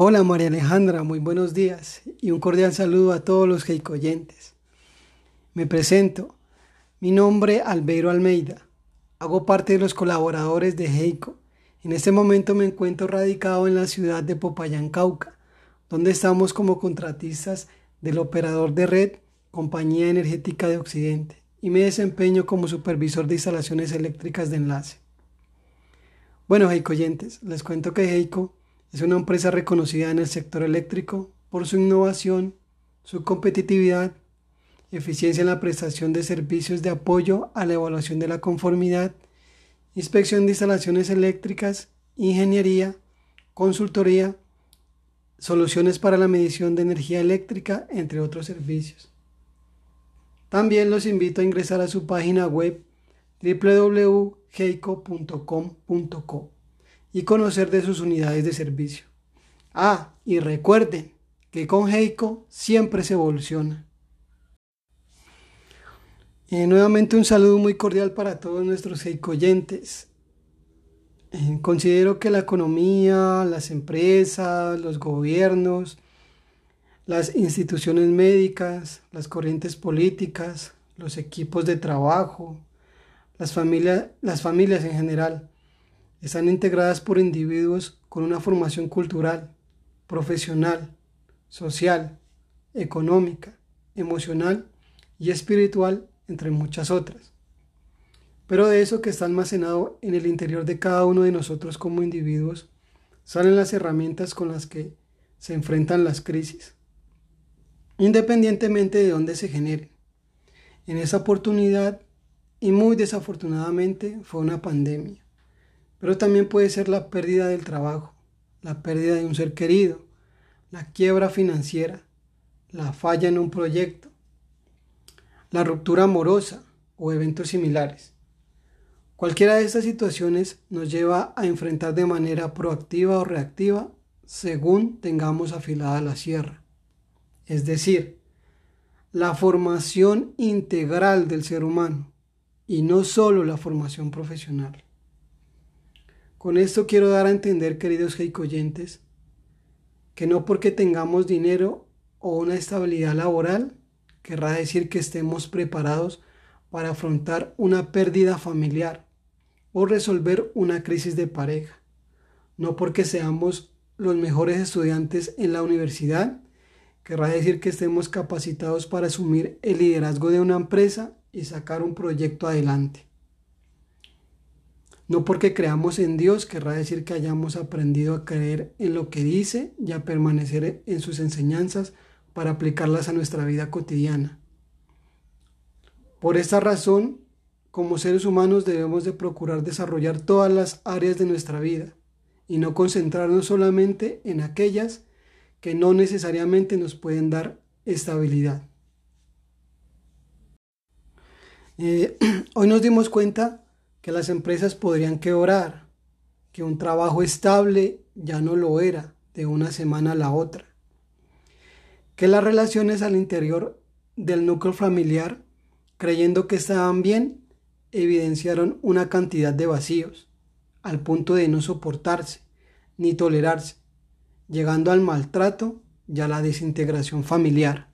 Hola María Alejandra, muy buenos días y un cordial saludo a todos los heicoyentes. Me presento, mi nombre Albeiro Almeida, hago parte de los colaboradores de Heico. En este momento me encuentro radicado en la ciudad de Popayán, Cauca, donde estamos como contratistas del operador de red Compañía Energética de Occidente y me desempeño como supervisor de instalaciones eléctricas de enlace. Bueno, Heicoyentes, les cuento que Heico es una empresa reconocida en el sector eléctrico por su innovación, su competitividad, eficiencia en la prestación de servicios de apoyo a la evaluación de la conformidad, inspección de instalaciones eléctricas, ingeniería, consultoría, soluciones para la medición de energía eléctrica, entre otros servicios. También los invito a ingresar a su página web www.heico.com.co y conocer de sus unidades de servicio. Ah, y recuerden que con Heiko siempre se evoluciona. Eh, nuevamente un saludo muy cordial para todos nuestros Heikoyentes. Eh, considero que la economía, las empresas, los gobiernos, las instituciones médicas, las corrientes políticas, los equipos de trabajo, las, familias, las familias en general, están integradas por individuos con una formación cultural, profesional, social, económica, emocional y espiritual, entre muchas otras. Pero de eso que está almacenado en el interior de cada uno de nosotros como individuos, salen las herramientas con las que se enfrentan las crisis, independientemente de dónde se generen. En esa oportunidad, y muy desafortunadamente, fue una pandemia pero también puede ser la pérdida del trabajo, la pérdida de un ser querido, la quiebra financiera, la falla en un proyecto, la ruptura amorosa o eventos similares. Cualquiera de estas situaciones nos lleva a enfrentar de manera proactiva o reactiva según tengamos afilada la sierra. Es decir, la formación integral del ser humano y no solo la formación profesional. Con esto quiero dar a entender, queridos heicoyentes, que no porque tengamos dinero o una estabilidad laboral, querrá decir que estemos preparados para afrontar una pérdida familiar o resolver una crisis de pareja. No porque seamos los mejores estudiantes en la universidad, querrá decir que estemos capacitados para asumir el liderazgo de una empresa y sacar un proyecto adelante. No porque creamos en Dios querrá decir que hayamos aprendido a creer en lo que dice y a permanecer en sus enseñanzas para aplicarlas a nuestra vida cotidiana. Por esta razón, como seres humanos debemos de procurar desarrollar todas las áreas de nuestra vida y no concentrarnos solamente en aquellas que no necesariamente nos pueden dar estabilidad. Eh, hoy nos dimos cuenta que las empresas podrían quebrar, que un trabajo estable ya no lo era de una semana a la otra, que las relaciones al interior del núcleo familiar, creyendo que estaban bien, evidenciaron una cantidad de vacíos, al punto de no soportarse ni tolerarse, llegando al maltrato y a la desintegración familiar.